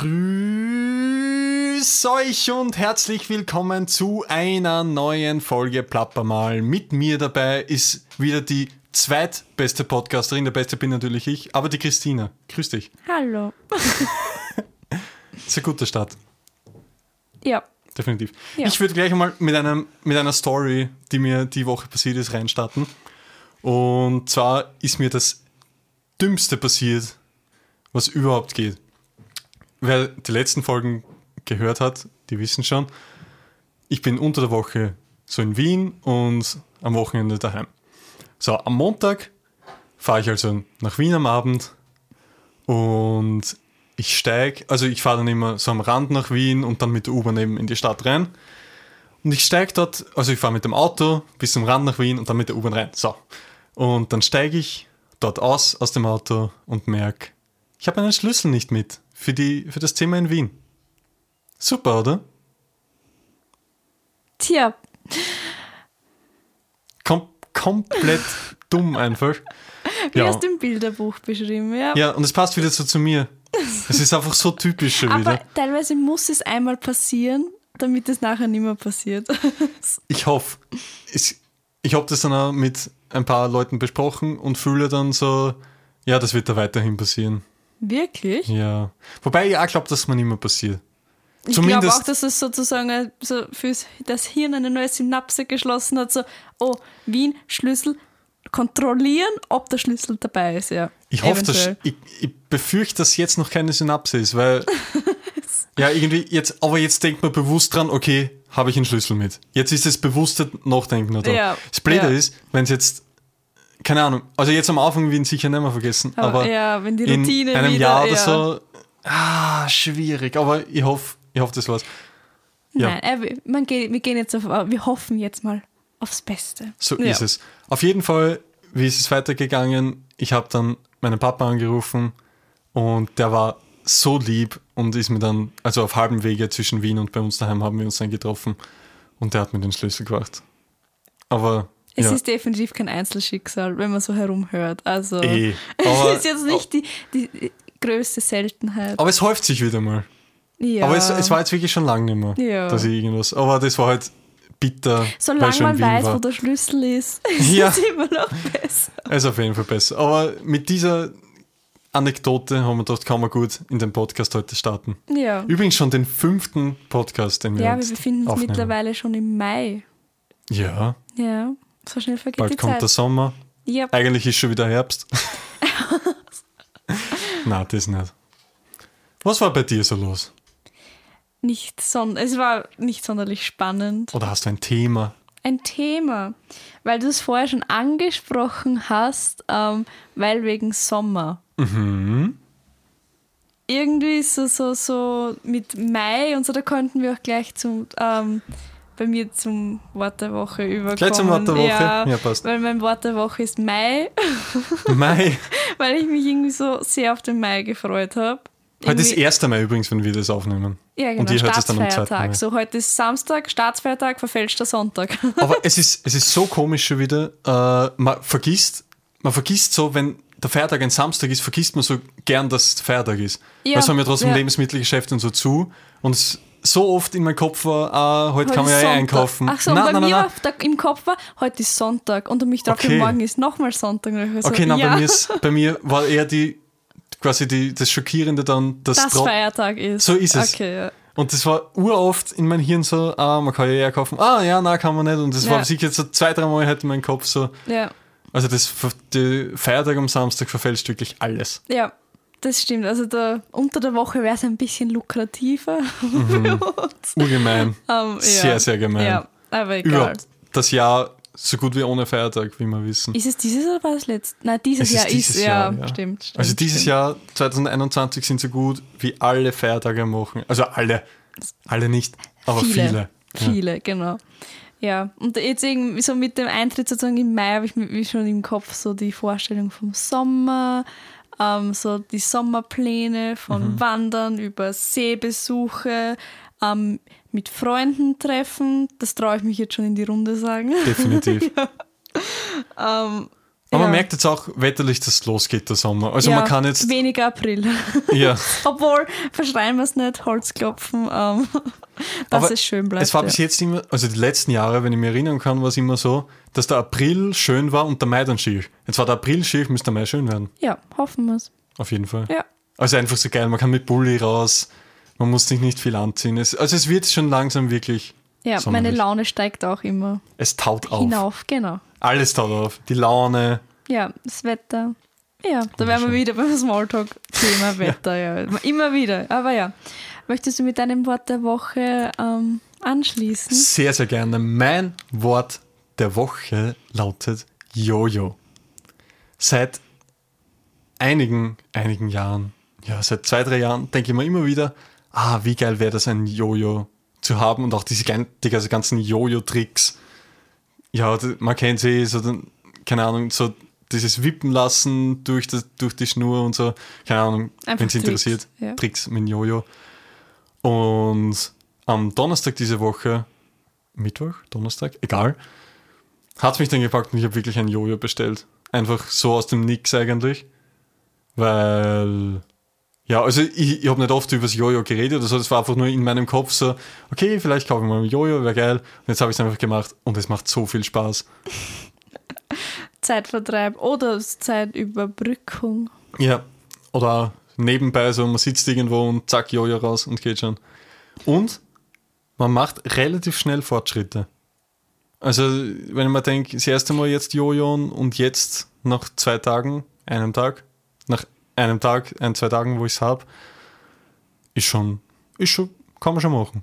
Grüß euch und herzlich willkommen zu einer neuen Folge Plappermal. Mit mir dabei ist wieder die zweitbeste Podcasterin. Der beste bin natürlich ich, aber die Christina. Grüß dich. Hallo. ist ein guter Start. Ja. Definitiv. Ja. Ich würde gleich mal mit, einem, mit einer Story, die mir die Woche passiert ist, reinstarten. Und zwar ist mir das Dümmste passiert, was überhaupt geht. Wer die letzten Folgen gehört hat, die wissen schon, ich bin unter der Woche so in Wien und am Wochenende daheim. So, am Montag fahre ich also nach Wien am Abend und ich steige, also ich fahre dann immer so am Rand nach Wien und dann mit der U-Bahn eben in die Stadt rein. Und ich steige dort, also ich fahre mit dem Auto bis zum Rand nach Wien und dann mit der U-Bahn rein. So. Und dann steige ich dort aus, aus dem Auto und merke, ich habe einen Schlüssel nicht mit für, die, für das Thema in Wien. Super, oder? Tja, Kom komplett dumm einfach. wie Ja. hast du im Bilderbuch beschrieben, ja. ja, und es passt wieder so zu mir. Es ist einfach so typisch schon Aber wieder. teilweise muss es einmal passieren, damit es nachher nicht mehr passiert. Ich hoffe, ich, ich habe das dann auch mit ein paar Leuten besprochen und fühle dann so, ja, das wird da weiterhin passieren. Wirklich? Ja. Wobei ich auch glaube, dass mir nicht mehr passiert. Ich glaube auch, dass es sozusagen so für das Hirn eine neue Synapse geschlossen hat. So, oh, Wien, Schlüssel, kontrollieren, ob der Schlüssel dabei ist, ja. Ich hoffe, dass, ich, ich befürchte, dass jetzt noch keine Synapse ist, weil, ja, irgendwie jetzt, aber jetzt denkt man bewusst dran, okay, habe ich einen Schlüssel mit. Jetzt ist es bewusste Nachdenken noch dran. Ja, Das Blöde ja. ist, wenn es jetzt, keine Ahnung, also jetzt am Anfang werden sicher nicht mehr vergessen, aber, Aber ja, wenn die in Routine einem wieder, Jahr oder ja. so, ah, schwierig, aber ich hoffe, ich hoffe, das war's. Ja. Nein, äh, wir- man geht, wir gehen jetzt auf, wir hoffen jetzt mal aufs Beste. So ja. ist es. Auf jeden Fall, wie ist es weitergegangen? Ich habe dann meinen Papa angerufen und der war so lieb und ist mir dann, also auf halbem Wege zwischen Wien und bei uns daheim haben wir uns dann getroffen und der hat mir den Schlüssel gebracht. Aber Es ja, ist definitiv kein Einzelschicksal, wenn man so herumhört. Also, eh. Aber, es ist jetzt nicht die, die größte Seltenheit. aber es häuft sich wieder mal. ja. Aber es, es war jetzt wirklich schon lange nicht mehr, Ja. dass ich irgendwas. Aber das war halt bitter. weil Solange schon man Wien weiß, war. wo der Schlüssel ist, ist Ja. es immer noch besser. Also auf jeden Fall besser. Aber mit dieser Anekdote haben wir gedacht, kann man gut in den Podcast heute starten. Ja. Übrigens schon den fünften Podcast, den wir Ja, wir befinden uns mittlerweile schon im Mai. Ja, Ja, so schnell vergeht bald die kommt Zeit. der Sommer. ja, Eigentlich ist schon wieder Herbst. Na, das nicht. Was war bei dir so los? nicht son es war nicht sonderlich spannend. Oder hast du ein Thema? Ein Thema, weil du es vorher schon angesprochen hast, ähm, weil wegen Sommer. Mhm. Irgendwie ist so, so, so mit Mai und so, da konnten wir auch gleich zum, ähm, bei mir zum Wort der Woche überkommen. Gleich zum Wort der Woche? Ja, Ja, passt. Weil mein Wort der Woche ist Mai, Mai. weil ich mich irgendwie so sehr auf den Mai gefreut habe. Heute ist Irgendwie- 1. Mai übrigens, wenn wir das aufnehmen. Ja, genau, Und ihr hört es dann am 2. Mai. So, heute ist Samstag, Staatsfeiertag, verfälschter Sonntag. Aber es ist, es ist so komisch schon wieder. Äh, man vergisst, man vergisst so, wenn der Feiertag ein Samstag ist, vergisst man so gern, dass es Feiertag ist. Ja, Weil es haben ja trotzdem ja. Lebensmittelgeschäfte und so zu. Und es so oft in meinem Kopf war, ah, heute kann man ja Heute eh ist einkaufen. Sonntag. Ach so, Nein, und bei nein, mir nein, da im Kopf war, heute ist Sonntag und mich drauf, Okay. morgen ist nochmal Sonntag. Und ich war so, Okay, nein, ja, bei, mir ist, bei mir war eher die, quasi die, das Schockierende dann, dass das Feiertag ist. So ist es. Okay, ja. Und das war uroft in meinem Hirn so, ah, man kann ja eher kaufen. Ah, ja, nein, kann man nicht. Und das Ja. war sicher so zwei, drei Mal halt in meinem Kopf so. ja. Also das die Feiertag am Samstag verfälscht wirklich alles. Ja, das stimmt. Also da, unter der Woche wäre es ein bisschen lukrativer. Urgemein. Ähm, ja. Sehr, sehr gemein. Ja, aber egal. Überhaupt das Jahr so gut wie ohne Feiertag, wie wir wissen. Ist es dieses oder war es letztes? Nein, dieses Es ist Jahr dieses ist, Jahr, ja, ja. stimmt, stimmt. also dieses stimmt. Jahr 2021 sind so gut wie alle Feiertage machen. Also alle. Alle nicht, aber viele. viele. Viele, genau. Ja, und jetzt irgendwie so mit dem Eintritt sozusagen im Mai habe ich mir schon im Kopf so die Vorstellung vom Sommer, ähm, so die Sommerpläne von Mhm. Wandern über Seebesuche, ähm, mit Freunden treffen. Das traue ich mich jetzt schon in die Runde sagen. Definitiv. ähm, Aber Ja. man merkt jetzt auch wetterlich, dass es losgeht, der Sommer. Also ja, man kann jetzt, Weniger April. ja, Obwohl, verschreien wir es nicht, Holz klopfen, ähm, dass Aber es schön bleibt. es war ja. bis jetzt immer, also die letzten Jahre, wenn ich mich erinnern kann, war es immer so, dass der April schön war und der Mai dann schier. Jetzt war der April schier, müsste der Mai schön werden. ja, hoffen wir es. Auf jeden Fall. Ja. Also einfach so geil, man kann mit Bulli raus, man muss sich nicht viel anziehen. Es, also es wird schon langsam wirklich, Ja, meine. Laune steigt auch immer es taut auf. hinauf, genau. Alles taut auf. Die Laune. Ja, das Wetter. Ja, da wären wir wieder beim Smalltalk-Thema Wetter, ja. Immer wieder. Aber ja. Möchtest du mit deinem Wort der Woche ähm, anschließen? Sehr, sehr gerne. Mein Wort der Woche lautet Jojo. Seit einigen, einigen Jahren, ja, seit zwei, drei Jahren, denke ich mir immer wieder, ah, wie geil wäre das, ein Jojo zu haben und auch diese, gan- die ganzen- ganzen Jojo-Tricks. Ja, man kennt sie, so, dann, keine Ahnung, so dieses Wippen lassen durch, das, durch die Schnur und so. Keine Ahnung, wenn es interessiert. ja. Tricks mit Jojo. Und am Donnerstag diese Woche, Mittwoch, Donnerstag, egal, hat mich dann gepackt und ich habe wirklich ein Jojo bestellt. Einfach so aus dem Nix eigentlich. Weil, ja, also ich, ich habe nicht oft über das Jojo geredet oder so, das war einfach nur in meinem Kopf so, okay, vielleicht kaufe ich mal ein Jojo, wäre geil. Und jetzt habe ich es einfach gemacht und es macht so viel Spaß. Zeitvertreib oder Zeitüberbrückung. Ja, oder nebenbei so, man sitzt irgendwo und zack, Jojo raus und geht schon. Und man macht relativ schnell Fortschritte. Also, wenn ich mir denke, das erste Mal jetzt Jojo und jetzt nach zwei Tagen, einem Tag, einem Tag, ein, zwei Tagen, wo ich es habe, ist schon, ist schon, kann man schon machen.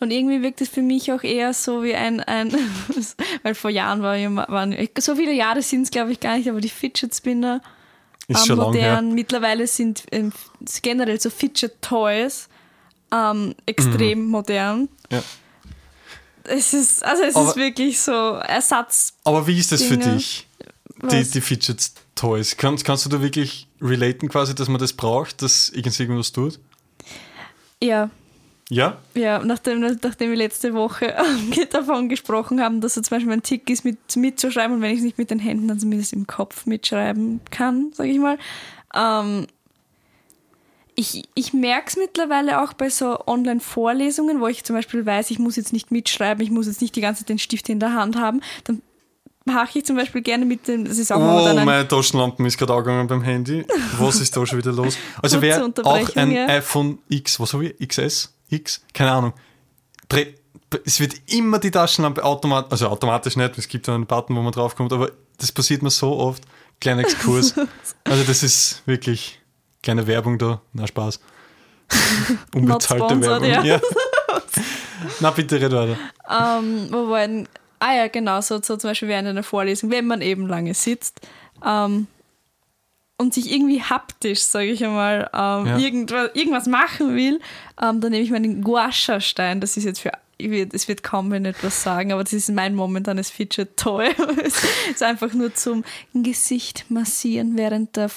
Und irgendwie wirkt es für mich auch eher so wie ein, ein weil vor Jahren war waren, so viele Jahre sind es glaube ich gar nicht, aber die Fidget Spinner Ist ähm, modern. Mittlerweile sind ähm, generell so Fidget Toys ähm, extrem modern. Mhm. Ja. Es ist, also es Aber- ist wirklich so Ersatz. Aber wie ist das für Dinge. dich, die, die Fidget Toys? Kannst, kannst du da wirklich relaten quasi, dass man das braucht, dass irgendwas tut? Ja, Ja? ja, nachdem, nachdem wir letzte Woche davon gesprochen haben, dass es zum Beispiel ein Tick ist, mit, mitzuschreiben und wenn ich es nicht mit den Händen, dann zumindest im Kopf mitschreiben kann, sage ich mal. Ähm, ich ich merke es mittlerweile auch bei so Online-Vorlesungen, wo ich zum Beispiel weiß, ich muss jetzt nicht mitschreiben, ich muss jetzt nicht die ganze Zeit den Stift in der Hand haben. Dann mache ich zum Beispiel gerne mit dem, das ist auch Oh, meine Taschenlampe ist gerade angegangen beim Handy. Was ist da schon wieder los? Also wer auch ein ja. iPhone X, was habe ich? XS? X? Keine Ahnung. Es wird immer die Taschenlampe automatisch, also automatisch nicht, es gibt einen Button, wo man draufkommt, aber das passiert mir so oft. Kleiner Exkurs. Also das ist wirklich kleine Werbung da. Na, Spaß. Unbezahlte sponsored, Werbung. ja. Na, bitte red weiter. Ähm, wo waren, ah ja, genau, so, so zum Beispiel während einer Vorlesung, wenn man eben lange sitzt ähm, und sich irgendwie haptisch, sage ich einmal, ähm, Ja. irgendwas, irgendwas machen will, ähm, dann nehme ich meinen Guasha-Stein. Das ist jetzt für, wird- es wird kaum wenn etwas sagen, aber das ist mein momentanes Fidget Toy. es ist einfach nur zum Gesicht massieren während der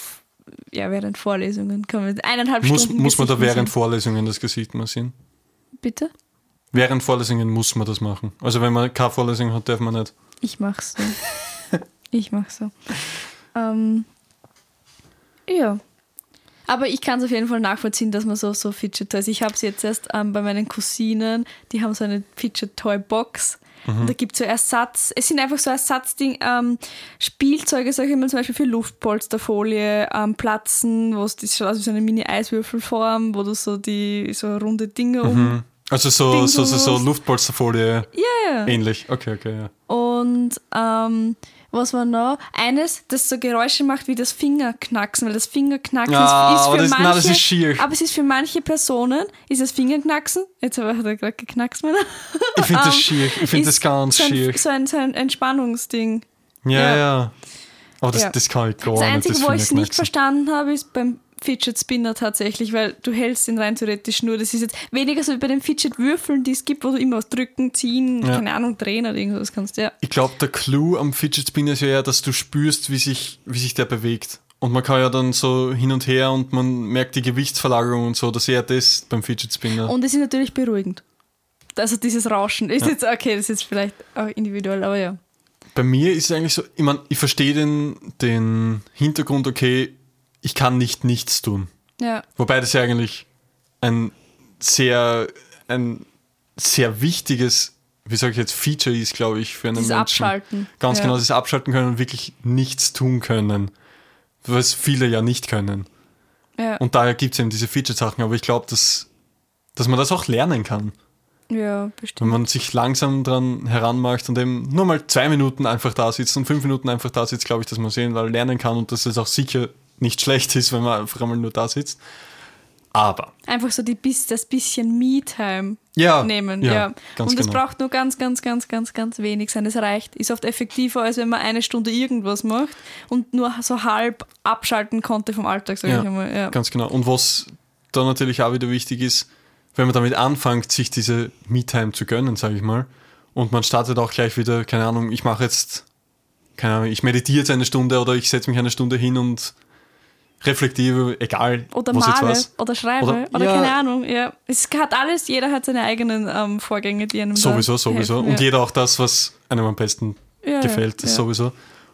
ja, während Vorlesungen. Kann man eineinhalb Muss, Stunden muss man da während massieren. Vorlesungen das Gesicht massieren? Bitte? Während Vorlesungen muss man das machen. Also wenn man keine Vorlesung hat, darf man nicht. Ich mach's so. ich mach's so. Ähm, ja. Aber ich kann es auf jeden Fall nachvollziehen, dass man so, so Fidget Toys. Ich habe es jetzt erst ähm, bei meinen Cousinen, die haben so eine Fidget Toy Box. Und da gibt es so Ersatz, es sind einfach so Ersatzding, ähm, Spielzeuge, sag ich mal, zum Beispiel für Luftpolsterfolie, ähm, Platzen, wo es schaut aus wie so eine Mini-Eiswürfelform, wo du so die so runde Dinge um. Also so, so, so, so. Luftpolsterfolie Yeah. ähnlich. Okay, okay, ja. Und ähm, was war noch? Eines, das so Geräusche macht wie das Fingerknacksen, weil das Fingerknacksen Ah, ist, für das- manche. nein, das ist schier. Aber es ist für manche Personen, ist das Fingerknacksen, jetzt hat er gerade geknackst, meiner. Ich finde das Ähm, schier. Ich finde das ganz so ein, schier. So ein, so ein Entspannungsding. Ja, ja. ja. Aber das, Ja. das kann ich gar Das nicht. Einzige, das wo ich es nicht verstanden habe, ist beim Fidget Spinner tatsächlich, weil du hältst ihn rein theoretisch nur. Das ist jetzt weniger so wie bei den Fidget Würfeln, die es gibt, wo du immer was drücken, ziehen, Ja. keine Ahnung, drehen oder irgendwas kannst. Ja. Ich glaube, der Clou am Fidget Spinner ist ja dass du spürst, wie sich, wie sich der bewegt. Und man kann ja dann so hin und her und man merkt die Gewichtsverlagerung und so. Das ist eher das beim Fidget Spinner. Und es ist natürlich beruhigend. Also dieses Rauschen ist jetzt, okay, das ist jetzt vielleicht auch individuell, aber ja. bei mir ist es eigentlich so, ich meine, ich verstehe den, den Hintergrund, okay, ich kann nicht nichts tun. Ja. Wobei das ja eigentlich ein sehr, ein sehr wichtiges, wie sage ich jetzt, Feature ist, glaube ich, für einen Dieses Menschen. Abschalten. Ganz Ja. genau, das Abschalten können und wirklich nichts tun können. Was viele ja nicht können. Ja. Und daher gibt es eben diese Feature-Sachen, aber ich glaube, dass, dass man das auch lernen kann. ja, Wenn bestimmt. man sich langsam dran heranmacht und eben nur mal zwei Minuten einfach da sitzt und fünf Minuten einfach da sitzt, glaube ich, dass man sehen, weil lernen kann und dass es auch sicher nicht schlecht ist, wenn man einfach einmal nur da sitzt. Aber Einfach so die, das bisschen Me-Time ja, nehmen. ja, Ja, Und es genau. braucht nur ganz, ganz, ganz, ganz, ganz wenig sein. Es reicht. Ist oft effektiver, als wenn man eine Stunde irgendwas macht und nur so halb abschalten konnte vom Alltag, sage Ja, ich einmal. Ja. Ganz genau. Und was da natürlich auch wieder wichtig ist, wenn man damit anfängt, sich diese Me-Time zu gönnen, sage ich mal, und man startet auch gleich wieder, keine Ahnung, ich mache jetzt, keine Ahnung, ich meditiere jetzt eine Stunde oder ich setze mich eine Stunde hin und reflektiere, egal Oder was jetzt male was. oder schreibe Oder- oder, ja. keine Ahnung. Ja. Es hat alles, jeder hat seine eigenen ähm, Vorgänge, die einem Sowieso, sowieso. helfen. Und ja. jeder auch das, was einem am besten Ja, gefällt, ja, ja. sowieso.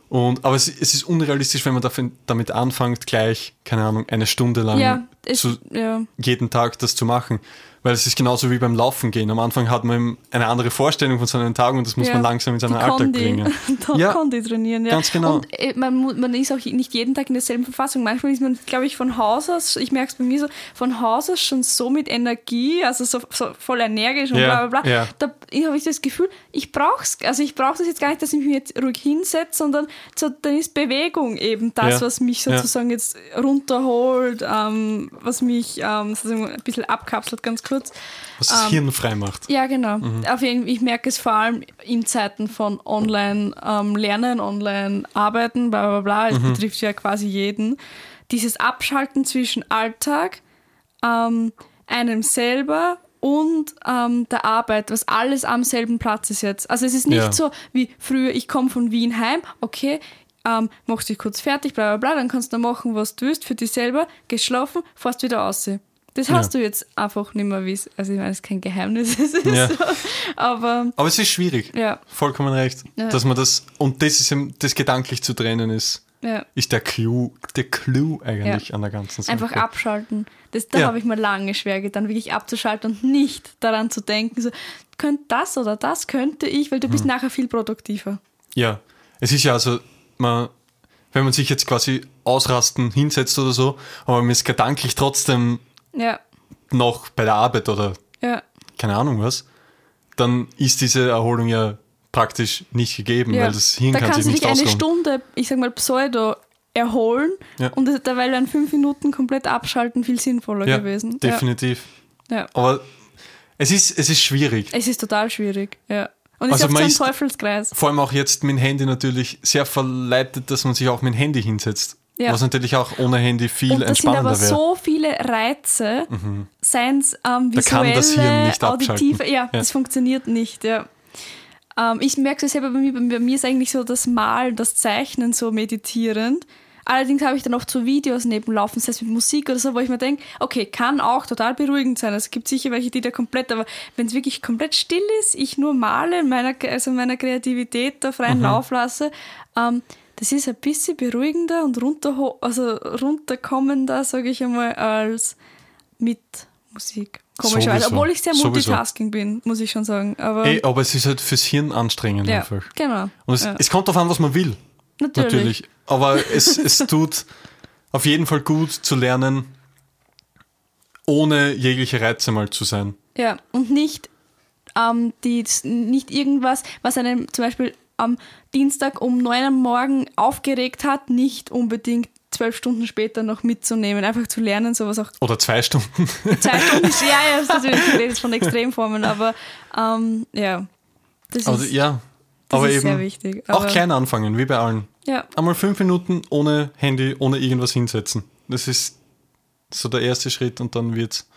Und, aber es, es ist unrealistisch, wenn man damit anfängt, gleich, keine Ahnung, eine Stunde lang Es, zu, ja, jeden Tag das zu machen. Weil es ist genauso wie beim Laufen gehen. Am Anfang hat man eine andere Vorstellung von seinen Tagen und das muss Ja. man langsam in seinen Alltag bringen. die Ja. Kondi trainieren. Ja. Ganz genau. Und äh, man, man ist auch nicht jeden Tag in derselben Verfassung. Manchmal ist man, glaube ich, von Haus aus, ich merke es bei mir so, von Haus aus schon so mit Energie, also so, so voll energisch und Ja, bla bla bla. ja. Da habe ich das Gefühl, ich brauche es, also ich brauche das jetzt gar nicht, dass ich mich jetzt ruhig hinsetze, sondern so, dann ist Bewegung eben das, was mich sozusagen jetzt runterholt, ähm, was mich ähm, ein bisschen abkapselt, ganz kurz. Was das Ähm, Hirn frei macht. Ja, genau. Auf jeden, ich merke es vor allem in Zeiten von Online-Lernen, Online-Arbeiten, bla bla bla. Es betrifft ja quasi jeden. Dieses Abschalten zwischen Alltag, ähm, einem selber und ähm, der Arbeit, was alles am selben Platz ist jetzt. Also es ist nicht Ja. so wie früher, ich komme von Wien heim, okay, ähm, machst dich kurz fertig, bla bla bla, dann kannst du machen, was du willst für dich selber, gehst schlafen, fährst wieder raus. Das Ja. hast du jetzt einfach nicht mehr, wie es, also ich meine, es ist kein Geheimnis, es ist Ja. so, aber Aber es ist schwierig. ja, Vollkommen recht. Ja. Dass man das, und das ist eben, das gedanklich zu trennen ist, ist der Clou, der Clou eigentlich an der ganzen Sache. Einfach abschalten. Das, da habe ich mir lange schwer getan, wirklich abzuschalten und nicht daran zu denken, so, könnte das oder das könnte ich, weil du Hm. bist nachher viel produktiver. Ja, es ist ja also, man, wenn man sich jetzt quasi ausrasten hinsetzt oder so, aber man ist gedanklich trotzdem Ja, noch bei der Arbeit oder ja, keine Ahnung was, dann ist diese Erholung ja praktisch nicht gegeben, ja. weil das Hirn da kann kannst sich du nicht dich eine ausruhen. Stunde, ich sag mal, pseudo erholen und dabei wären fünf Minuten komplett abschalten viel sinnvoller gewesen. definitiv. Ja. Aber es ist, es ist schwierig. Es ist total schwierig, ja. Und es Also ist man so ein Teufelskreis. Vor allem auch jetzt mit dem Handy natürlich sehr verleitet, dass man sich auch mit dem Handy hinsetzt. Ja. Was natürlich auch ohne Handy viel Und das sind entspannender aber wäre. so viele Reize, seien es ähm, Da visuelle, nicht auditive, ja, Ja. das funktioniert nicht, ja. Ähm, ich merke es selber bei mir, bei mir ist eigentlich so das Malen, das Zeichnen so meditierend. Allerdings habe ich dann oft so Videos nebenlaufen, sei es mit Musik oder so, wo ich mir denke, okay, kann auch total beruhigend sein. Es gibt sicher welche, die da komplett, aber wenn es wirklich komplett still ist, ich nur male, meiner, also meiner Kreativität da freien Lauf lasse, ähm, das ist ein bisschen beruhigender und runter, also runterkommender, sage ich einmal, als mit Musik. Komischerweise, Sowieso. obwohl ich sehr Sowieso. Multitasking bin, muss ich schon sagen. Aber Ey, aber es ist halt fürs Hirn anstrengend ja, einfach. genau. Und es, ja. es kommt darauf an, was man will. Natürlich. Natürlich. Aber es, es tut auf jeden Fall gut zu lernen, ohne jegliche Reize mal zu sein. Ja, und nicht, ähm, die, nicht irgendwas, was einen zum Beispiel am Dienstag um 9 am Morgen aufgeregt hat, nicht unbedingt zwölf Stunden später noch mitzunehmen. Einfach zu lernen, sowas auch Oder zwei Stunden. zwei Stunden. ja, ja, das ist natürlich ich rede jetzt von Extremformen, aber ähm, ja. Das Also ist, ja, das aber ist eben sehr wichtig. auch Aber, klein anfangen, wie bei allen. Ja, Einmal fünf Minuten ohne Handy, ohne irgendwas hinsetzen. Das ist so der erste Schritt und dann wird's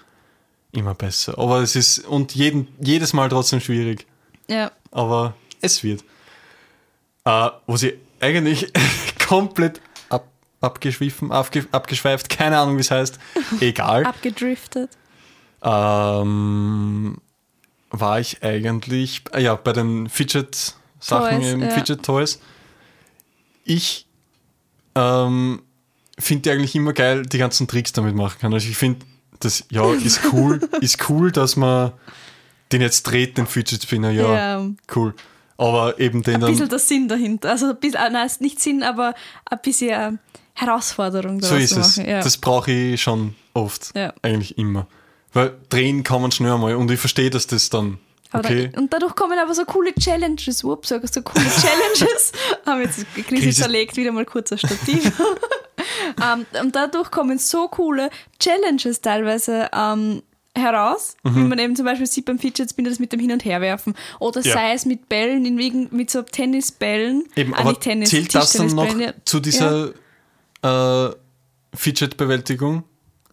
immer besser. Aber es ist und jeden, jedes Mal trotzdem schwierig. ja. Aber es wird. Äh, wo sie eigentlich komplett ab, abgeschwiffen, abge, abgeschweift, keine Ahnung, wie es heißt. Egal. Abgedriftet. ähm, war ich eigentlich, äh, ja, bei den Fidget Sachen, Toys, eben ja. Ich ähm, finde eigentlich immer geil, die ganzen Tricks damit machen kann. Also ich finde, das ja ist cool, ist cool, dass man den jetzt dreht, den Fidget Spinner, ja, Ja. cool. Aber eben den Ein dann bisschen der Sinn dahinter. Also ein bisschen, äh, nein, ist nicht Sinn, aber ein bisschen Herausforderung So ist es. Ja. Das brauche ich schon oft. Ja. Eigentlich immer. Weil drehen kann man schnell mal und ich verstehe, dass das dann. Okay. da, und dadurch kommen aber so coole Challenges. Ups, so coole Challenges. Haben jetzt Krise Krise- zerlegt, wieder mal kurz ein Stativ. ähm, und dadurch kommen so coole Challenges teilweise ähm, heraus, Mhm. wie man eben zum Beispiel sieht beim Fidget Spinner das mit dem Hin- und Herwerfen. Oder Ja. sei es mit Bällen, in wegen, mit so Tennisbällen. Eben, Ah, aber nicht Tennis, zählt das dann noch ja. zu dieser äh, Fidget-Bewältigung?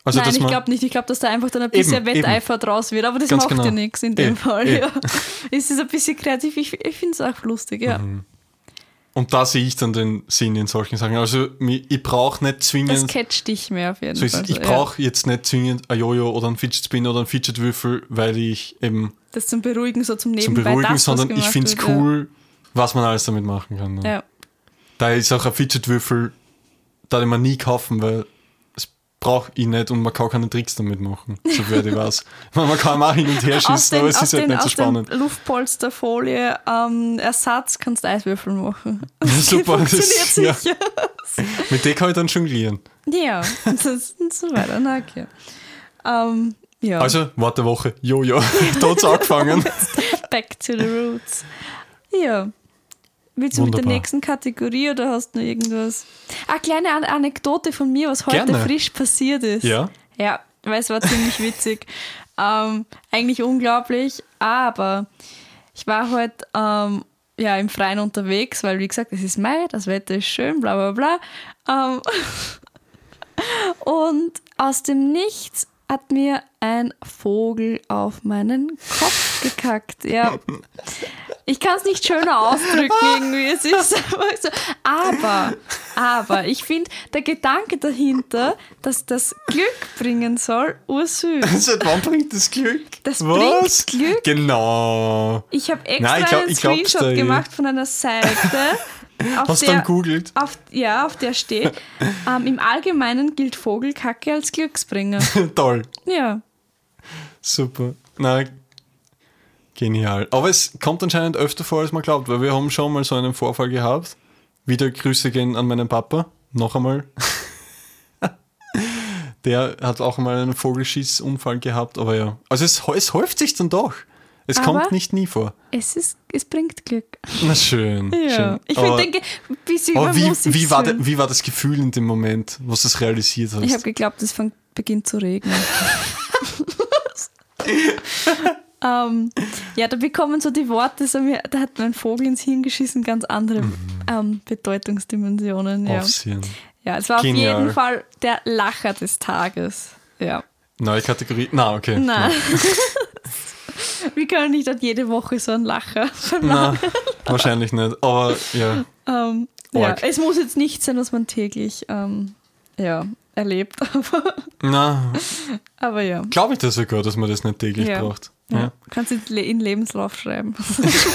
Also, Nein, ich glaube nicht. Ich glaube, dass da einfach dann ein bisschen Eben, Wetteifer draus wird. Aber das Ganz macht genau. ja nichts in dem Eh, Fall. eh. Ja. Es ist ein bisschen kreativ. Ich, ich finde es auch lustig, ja. Mhm. Und da sehe ich dann den Sinn in solchen Sachen. Also, ich brauche nicht Das zwingend. catcht dich mehr auf jeden So Fall. Ich ja. brauche jetzt nicht zwingend ein Jojo oder ein Fidget Spinner oder ein Fidget Würfel, weil ich eben Das zum Beruhigen, so zum zum Nebenbei. Beruhigen, das, sondern ich finde es cool, was man alles damit machen kann. ne? Ja. ja. Da ist auch ein Fidget-Würfel, da den man nie kaufen, weil das brauche ich nicht und man kann keine Tricks damit machen, so werde ich was. Man kann mal hin und her Aus schießen, den, aber es aus ist halt den, nicht so aus spannend. den Luftpolsterfolie ähm, Ersatz kannst du Eiswürfel machen. Super, das- funktioniert ja. sicher. Mit dem kann ich dann jonglieren. Ja, das und so weiter. Na, okay. Ähm, ja, Also, warte Woche, Jojo, da hat's angefangen. back to the roots. Ja. Willst du mit der Wunderbar. nächsten Kategorie oder hast du noch irgendwas? Eine kleine An Anekdote von mir, was heute Gerne. frisch passiert ist. Ja, Ja, weil es war ziemlich witzig. Ähm, eigentlich unglaublich, aber ich war heute ähm, ja, im Freien unterwegs, weil wie gesagt, es ist Mai, das Wetter ist schön, bla bla bla. Ähm, und aus dem Nichts hat mir ein Vogel auf meinen Kopf gekackt. Ja. Ich kann es nicht schöner ausdrücken irgendwie. Es ist einfach so. Aber, aber ich finde, der Gedanke dahinter, dass das Glück bringen soll, ursüß. seit wann bringt das Glück? Das Was? bringt Glück. Genau. Ich habe extra Nein, ich glaub- einen Screenshot gemacht von einer Seite. Auf Hast du der, dann googelt? auf, ja, auf der steht, ähm, im Allgemeinen gilt Vogelkacke als Glücksbringer. Toll. Ja. Super. Na, genial. Aber es kommt anscheinend öfter vor, als man glaubt, weil wir haben schon mal so einen Vorfall gehabt. Wieder Grüße gehen an meinen Papa. Noch einmal. Der hat auch mal einen Vogelschießunfall gehabt, aber ja. Also es, es häuft sich dann doch. Es Aber- kommt nicht nie vor. Es, ist, es bringt Glück. Na schön. Ja. schön. Ich aber, denke, man wie, muss wie, war de, wie war das Gefühl in dem Moment, wo du es realisiert hast? Ich habe geglaubt, es fängt, beginnt zu regnen. ähm, ja, da bekommen so die Worte, so mir, da hat mein Vogel ins Hirn geschissen, ganz andere ähm, Bedeutungsdimensionen. Ja. Aufsehen. ja, es war auf Genial. jeden Fall der Lacher des Tages. Ja. Neue Kategorie. Na, okay. Nein. Wir können nicht jede Woche so einen Lacher verlangen. wahrscheinlich nicht. Aber ja. Ähm, ja, es muss jetzt nicht sein, was man täglich ähm, ja, erlebt. Aber, Na, aber ja. glaube ich das sogar, dass man das nicht täglich Ja. braucht. Ja. Ja. Kannst du in Lebenslauf schreiben.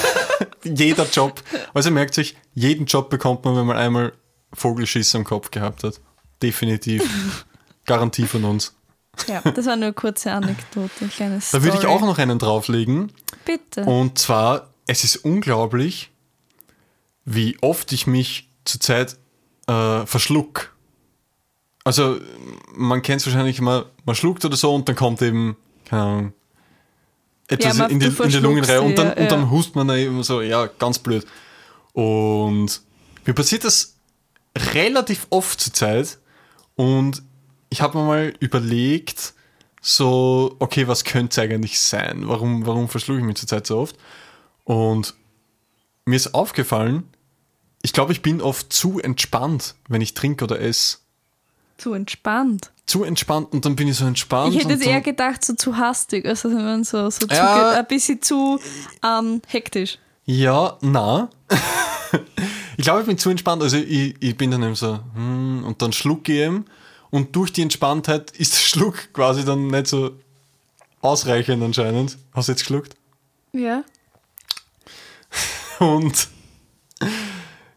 Jeder Job. Also merkt sich, jeden Job bekommt man, wenn man einmal Vogelschiss am Kopf gehabt hat. Definitiv. Garantie von uns. Ja, das war nur eine kurze Anekdote, ein kleines Da würde ich auch noch einen drauflegen. Bitte. Und zwar, es ist unglaublich, wie oft ich mich zurzeit äh, verschluck. Also, man kennt es wahrscheinlich immer, man schluckt oder so und dann kommt eben, keine Ahnung, etwas Ja, man- in, die, in der Lungenreihe und dann, ja, und dann hust man da eben so, ja, ganz blöd. Und mir passiert das relativ oft zurzeit und ich habe mir mal überlegt, so, okay, was könnte es eigentlich sein? Warum, warum verschlucke ich mich zurzeit so oft? Und mir ist aufgefallen, ich glaube, ich bin oft zu entspannt, wenn ich trinke oder esse. zu entspannt. Zu entspannt und dann bin ich so entspannt. Ich hätte jetzt eher gedacht, so zu hastig, also wenn man so, so zu, Ja. ge- ein bisschen zu ähm, hektisch. Ja, na. ich glaube, ich bin zu entspannt. Also ich, ich bin dann eben so, hm, und dann schlucke ich eben. Und durch die Entspanntheit ist der Schluck quasi dann nicht so ausreichend anscheinend. Hast du jetzt geschluckt? Ja. Und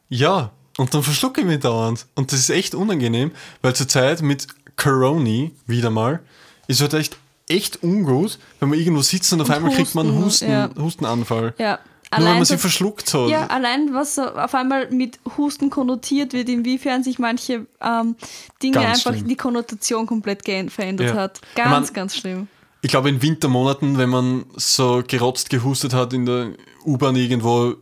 Ja, und dann verschlucke ich mich dauernd. Und das ist echt unangenehm, weil zur Zeit mit Corona wieder mal ist halt echt, echt ungut, wenn man irgendwo sitzt und auf Und einmal kriegt man einen husten, Husten, ja. Hustenanfall. Ja. Nur wenn man sie verschluckt hat. Ja, allein was auf einmal mit Husten konnotiert wird, inwiefern sich manche ähm, Dinge Ganz einfach schlimm. die Konnotation komplett verändert Ja. hat. Ganz, mein- ganz schlimm. Ich glaube, in Wintermonaten, wenn man so gerotzt, gehustet hat in der U-Bahn irgendwo,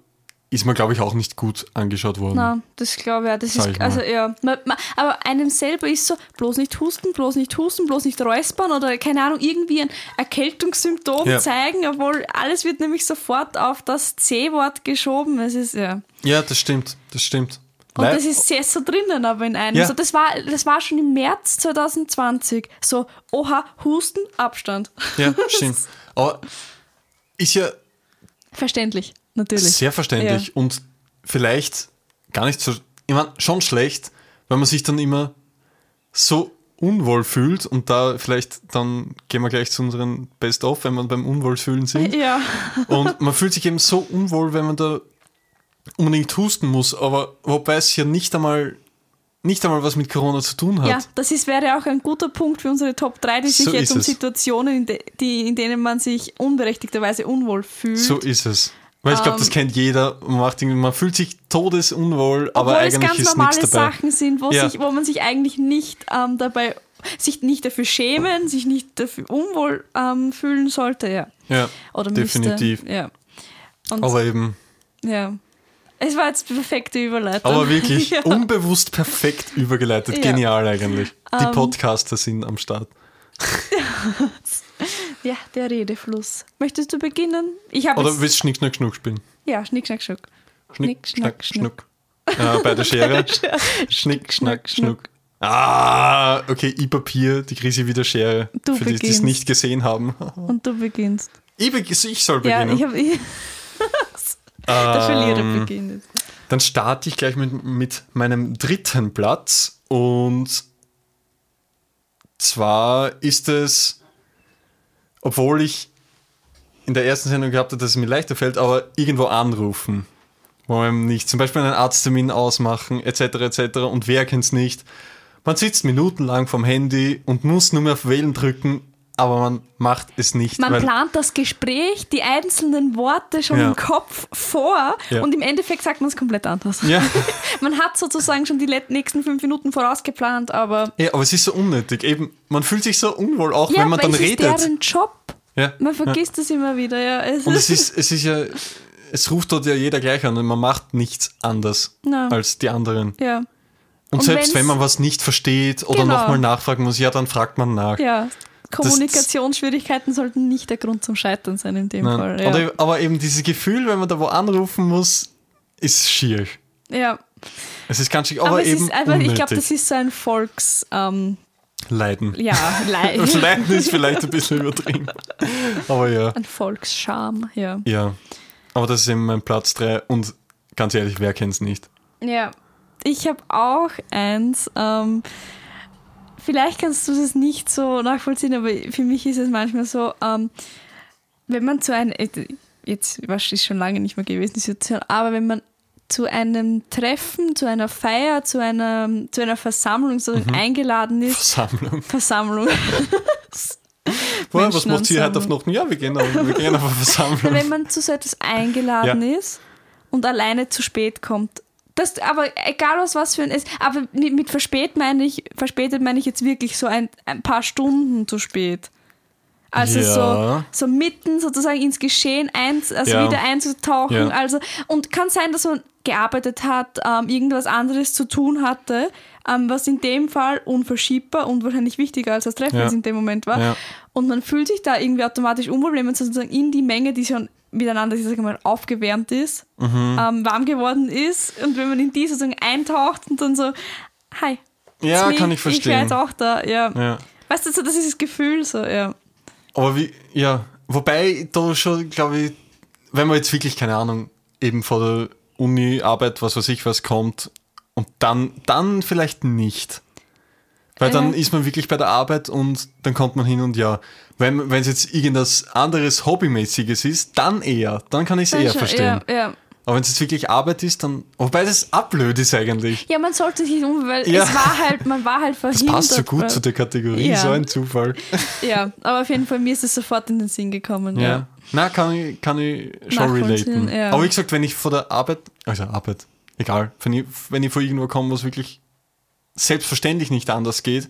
ist man, glaube ich, auch nicht gut angeschaut worden. Na, das glaube ich auch. Das Sag ist, also ja. Man, man, aber einem selber ist so, bloß nicht husten, bloß nicht husten, bloß nicht räuspern oder keine Ahnung, irgendwie ein Erkältungssymptom Ja. zeigen, obwohl alles wird nämlich sofort auf das C-Wort geschoben. Es ist, ja. Ja, das stimmt, das stimmt. Und Weil- das ist sehr so drinnen, aber in einem. Ja. So, das, war, das war schon im März 2020. So, oha, Husten, Abstand. Ja, stimmt. Aber ist ja Verständlich, natürlich. sehr verständlich und vielleicht gar nicht so, ich meine, schon schlecht, weil man sich dann immer so unwohl fühlt und da vielleicht, dann gehen wir gleich zu unseren Best-of, wenn wir beim Unwohlfühlen sind. Ja, Und man fühlt sich eben so unwohl, wenn man da unbedingt husten muss, aber wobei es ja nicht einmal, nicht einmal was mit Corona zu tun hat. ja, das ist, wäre auch ein guter Punkt für unsere Top 3, die sich So jetzt ist um. Situationen, in, de, die, in denen man sich unberechtigterweise unwohl fühlt. So ist es. Weil ich glaube, das kennt jeder. Man, macht irgendwie, man fühlt sich todesunwohl, aber Obwohl es eigentlich ganz ist normale nichts dabei. Sachen sind, wo, Ja. sich, wo man sich eigentlich nicht ähm, dabei, sich nicht dafür schämen, sich nicht dafür unwohl ähm, fühlen sollte, ja. Ja, Oder definitiv. müsste. Ja. Und Aber eben, Ja. Es war jetzt perfekte Überleitung. aber wirklich ja. unbewusst perfekt übergeleitet. Ja. Genial eigentlich. Die Ähm. Podcaster sind am Start. ja, der Redefluss. Möchtest du beginnen? Ich habe Oder willst du Schnick, Schnack, Schnuck spielen? Ja, Schnick, Schnack, Schnuck. Schnick, Schnack, Schnuck. Ja, bei der Schere. Schnick, Schnack, Schnuck. Schnuck. Ah, okay, ich Papier, die Krise wieder Schere. Du für die, die es beginnst. nicht gesehen haben. Und du beginnst. Ich, be- ich soll Ja, beginnen. ich habe. Der Verlierer Ähm, beginnt. Dann starte ich gleich mit, mit meinem dritten Platz. Und zwar ist es, obwohl ich in der ersten Sendung gehabt habe, dass es mir leichter fällt, aber irgendwo anrufen. Wo man nicht, zum Beispiel einen Arzttermin ausmachen, etc. etc. Und wer kennt es nicht? Man sitzt minutenlang vom Handy und muss nur mehr auf Wählen drücken, aber man macht es nicht. Man plant das Gespräch, die einzelnen Worte schon Ja. im Kopf vor Ja. und im Endeffekt sagt man es komplett anders. ja. Man hat sozusagen schon die nächsten fünf Minuten vorausgeplant, aber ja, aber es ist so unnötig. Eben, man fühlt sich so unwohl, auch wenn man dann es redet. ist deren Job. Ja, Man vergisst es immer wieder. Ja. Es Und es ist, es ist ja, es ruft dort ja jeder gleich an und man macht nichts anders Na. als die anderen. ja. Und, Und selbst wenn man was nicht versteht oder Genau. nochmal nachfragen muss, ja, dann fragt man nach. ja. Kommunikationsschwierigkeiten sollten nicht der Grund zum Scheitern sein in dem Nein. Fall. Ja. Oder, aber eben dieses Gefühl, wenn man da wo anrufen muss, ist schier. ja. Es ist ganz schier, aber, Aber, eben ist, aber unnötig. ich glaube, das ist so ein Volks. Ähm, Leiden. ja, Leid. Leiden ist vielleicht ein bisschen übertrieben. Aber ja. ein Volksscham, ja. Ja. Aber das ist eben mein Platz 3 und ganz ehrlich, wer kennt es nicht? Ja, ich habe auch eins. Ähm, vielleicht kannst du das nicht so nachvollziehen, aber für mich ist es manchmal so, ähm, wenn man zu einem, jetzt was ist schon lange nicht mehr gewesen, die Situation, aber wenn man zu einem Treffen, zu einer Feier, zu einer, zu einer Versammlung so Mhm. eingeladen ist, Versammlung. Versammlung, Boah, was macht ihr heute auf. Nacht? Ja, wir gehen auf, wir gehen auf eine Versammlung. wenn man zu so etwas eingeladen Ja. ist und alleine zu spät kommt. Das, aber egal was, was für ein ist, aber mit, mit verspät meine ich, verspätet meine ich jetzt wirklich so ein, ein paar Stunden zu spät. Also Ja. so, so mitten sozusagen ins Geschehen eins, also Ja. wieder einzutauchen. Ja. Also, und kann sein, dass man gearbeitet hat, ähm, irgendwas anderes zu tun hatte, ähm, was in dem Fall unverschiebbar und wahrscheinlich wichtiger als das Treffen Ja. in dem Moment war. Und man fühlt sich da irgendwie automatisch unwohl, wenn man sozusagen in die Menge, die schon miteinander, ich sag mal, aufgewärmt ist, Mhm. ähm, warm geworden ist und wenn man in die sozusagen eintaucht und dann so, hi. Ja, kann ich Ich wäre verstehen. jetzt auch da, ja. Ja. Weißt du, so, das ist das Gefühl so, ja. Aber wie, ja, wobei da schon, glaube ich, wenn man jetzt wirklich, keine Ahnung, eben vor der Uni, Arbeit, was weiß ich, was kommt, und dann, dann vielleicht nicht. Weil dann ist man wirklich bei der Arbeit und dann kommt man hin und ja. Wenn es jetzt irgendwas anderes Hobbymäßiges ist, dann eher. Dann kann ich es eher Schon, verstehen. Ja, ja. Aber wenn es jetzt wirklich Arbeit ist, dann. Wobei das ablöd ist eigentlich. Ja, man sollte sich um, weil Ja. es war halt, man war halt Das verhindert. passt so gut zu der Kategorie, Ja. so ein Zufall. Ja, aber auf jeden Fall, mir ist es sofort in den Sinn gekommen. Ja. Ja. Na, kann ich, kann ich schon relaten. Aber wie gesagt, wenn ich vor der Arbeit, also Arbeit, egal, wenn ich, wenn ich vor irgendwo komme, was wirklich selbstverständlich nicht anders geht,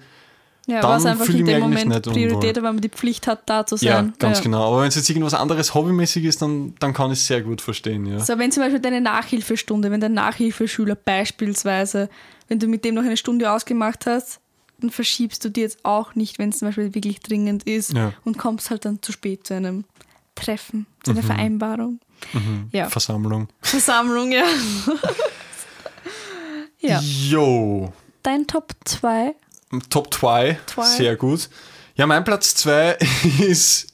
Ja, Dann einfach fühle ich mich eigentlich Moment nicht. Priorität, weil man die Pflicht hat, da zu ja, sein. ganz ja. genau. Aber wenn es jetzt irgendwas anderes hobbymäßig ist, dann, dann kann ich es sehr gut verstehen, ja. So, wenn zum Beispiel deine Nachhilfestunde, wenn dein Nachhilfeschüler beispielsweise, wenn du mit dem noch eine Stunde ausgemacht hast, dann verschiebst du die jetzt auch nicht, wenn es zum Beispiel wirklich dringend ist Ja. und kommst halt dann zu spät zu einem Treffen, zu Mhm. einer Vereinbarung. Ja. Versammlung. Versammlung, ja. ja. Jo. Dein Top 2. Top 2, Zwei. sehr gut. Ja, mein Platz 2 ist,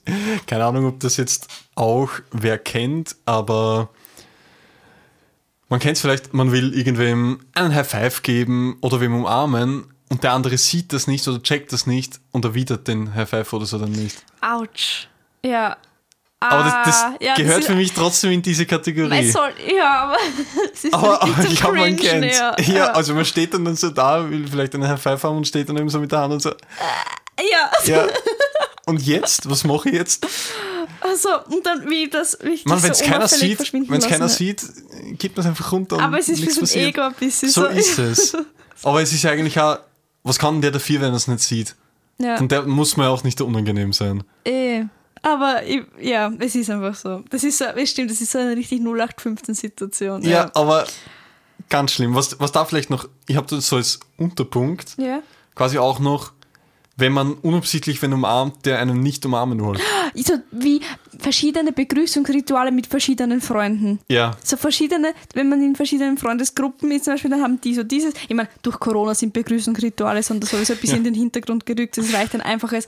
keine Ahnung, ob das jetzt auch wer kennt, aber man kennt es vielleicht, man will irgendwem einen High Five geben oder wem umarmen und der andere sieht das nicht oder checkt das nicht und erwidert den High Five oder so dann nicht. Autsch. Ja. Aber das, das Ah, ja, gehört das für mich trotzdem in diese Kategorie. Soll, ja, aber es ist Aber, aber ich glaube, man kennt ja. ja, also man steht dann, dann so da, will vielleicht einen High Five haben und steht dann eben so mit der Hand und so, ja. ja. Und jetzt? Was mache ich jetzt? Also, und dann wie das wie ich Man, das wenn es so keiner sieht, wenn es keiner lassen. sieht, gibt man es einfach runter. Aber es ist für so passiert. Ego ein bisschen So so. ist es. Aber es ist ja eigentlich auch, was kann denn der dafür, wenn er es nicht sieht? Ja, Und der muss mir auch nicht unangenehm sein. eh. Aber ich, ja, es ist einfach so. Das ist so, es stimmt, das ist so eine richtig 0815-Situation. Ja, aber ganz schlimm. Was, was da vielleicht noch, ich habe das so als Unterpunkt, Ja. quasi auch noch, wenn man unabsichtlich wen umarmt, der einen nicht umarmen will. So wie verschiedene Begrüßungsrituale mit verschiedenen Freunden. Ja, So verschiedene, wenn man in verschiedenen Freundesgruppen ist, zum Beispiel, dann haben die so dieses. Ich meine, durch Corona sind Begrüßungsrituale sondern sowieso ein bisschen in den Hintergrund gerückt. Es reicht ein einfaches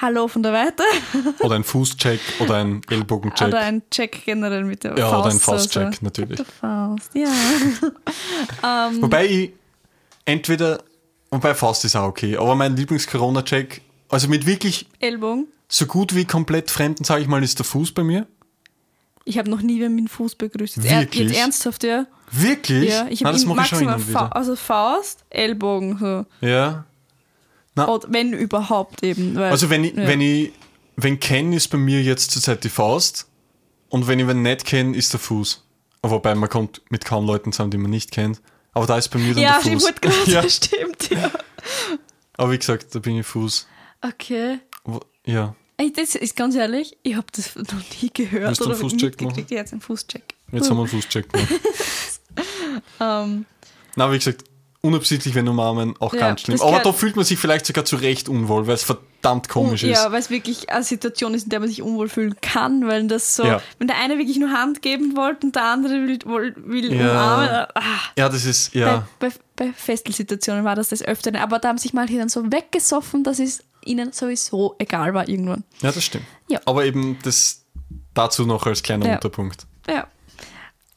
Hallo von der Weite oder ein Fußcheck oder ein Ellbogencheck. oder ein Check generell mit der ja, Faust. oder ein Faustcheck, so. natürlich. Mit der Faust, ja. ähm, Wobei ich entweder, wobei Faust ist auch okay, aber mein Lieblings-Corona-Check, also mit wirklich Ellbogen. so gut wie komplett Fremden, sage ich mal, ist der Fuß bei mir. Ich habe noch nie wen mit dem Fuß begrüßt. Jetzt, er, jetzt ernsthaft, ja. Wirklich? Ja, ich habe maximal und Fa wieder. also Faust, Ellbogen, so. Ja. Oder wenn überhaupt eben. Weil, Also wenn ich, ja. wenn ich, wenn kennen, ist bei mir jetzt zurzeit die Faust und wenn ich wen nicht kenne, ist der Fuß. Wobei man kommt mit kaum Leuten zusammen, die man nicht kennt. Aber da ist bei mir dann Ja, der Fuß. wollte gerade, ja, stimmt, ja. aber wie gesagt, da bin ich Fuß. Okay. Ja, Ey, das ist ganz ehrlich, ich habe das noch nie gehört Willst du einen Fußcheck machen? Ja, jetzt einen Fußcheck. jetzt haben wir einen Fußcheck gemacht. Ähm, Na, wie gesagt, unabsichtlich, wenn umarmen, auch Ja, ganz schlimm. Aber da fühlt man sich vielleicht sogar zu Recht unwohl, weil es verdammt komisch un- ist. Ja, weil es wirklich eine Situation ist, in der man sich unwohl fühlen kann, weil das so, Ja. wenn der eine wirklich nur Hand geben wollte und der andere will, will, umarmen. Ah, Ja, das ist, ja. bei, bei, bei Festelsituationen war das das Öfteren, aber da haben sich manche dann so weggesoffen, dass es ihnen sowieso egal war irgendwann. Ja, das stimmt. Ja. Aber eben das dazu noch als kleiner. Unterpunkt. Ja.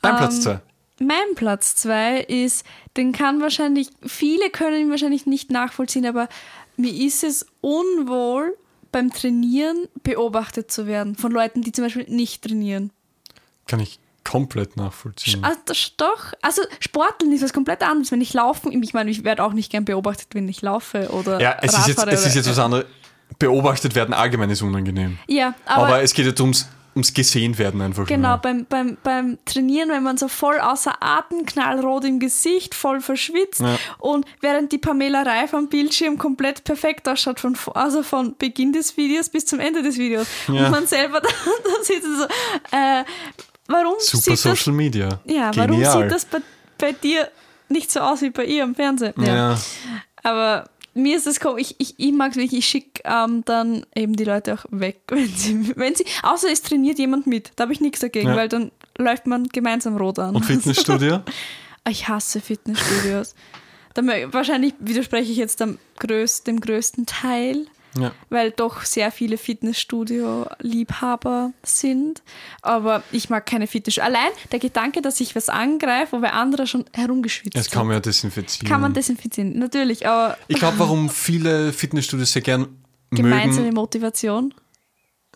Dein Platz Ähm, 2. Mein Platz 2 ist, den kann wahrscheinlich, viele können ihn wahrscheinlich nicht nachvollziehen, aber mir ist es unwohl, beim Trainieren beobachtet zu werden von Leuten, die zum Beispiel nicht trainieren. Kann ich komplett nachvollziehen. Also, das doch, also Sporteln ist was komplett anderes. Wenn ich laufen, ich meine, ich werde auch nicht gern beobachtet, wenn ich laufe oder Ja, es ist jetzt, es ist jetzt was anderes. Beobachtet werden allgemein ist unangenehm. Ja, Aber, aber, es geht jetzt ums, ums gesehen werden einfach. Genau, nur. beim, beim, beim Trainieren, wenn man so voll außer Atem, knallrot im Gesicht, voll verschwitzt Ja. und während die Pamela Reif am Bildschirm komplett perfekt ausschaut, von, also von Beginn des Videos bis zum Ende des Videos. Ja. Und man selber da, da und so, äh, warum Super sieht das, Social Media. ja, warum Genial. sieht das bei, bei dir nicht so aus wie bei ihr am Fernsehen? Ja. Aber mir ist das komisch. Ich, ich, ich mag es wirklich, ich schicke ähm, dann eben die Leute auch weg, wenn sie, wenn sie, außer es trainiert jemand mit. Da habe ich nichts dagegen, Ja. weil dann läuft man gemeinsam rot an. Und Fitnessstudio? Ich hasse Fitnessstudios. Wahrscheinlich widerspreche ich jetzt dem, größ, dem größten Teil, ja. weil doch sehr viele Fitnessstudio-Liebhaber sind. Aber ich mag keine Fitnessstudio. Allein der Gedanke, dass ich was angreife, wo wer andere schon herumgeschwitzt Das kann man ja desinfizieren. Kann man desinfizieren, natürlich, aber ich glaube, warum viele Fitnessstudios sehr gern gemeinsame mögen. Motivation.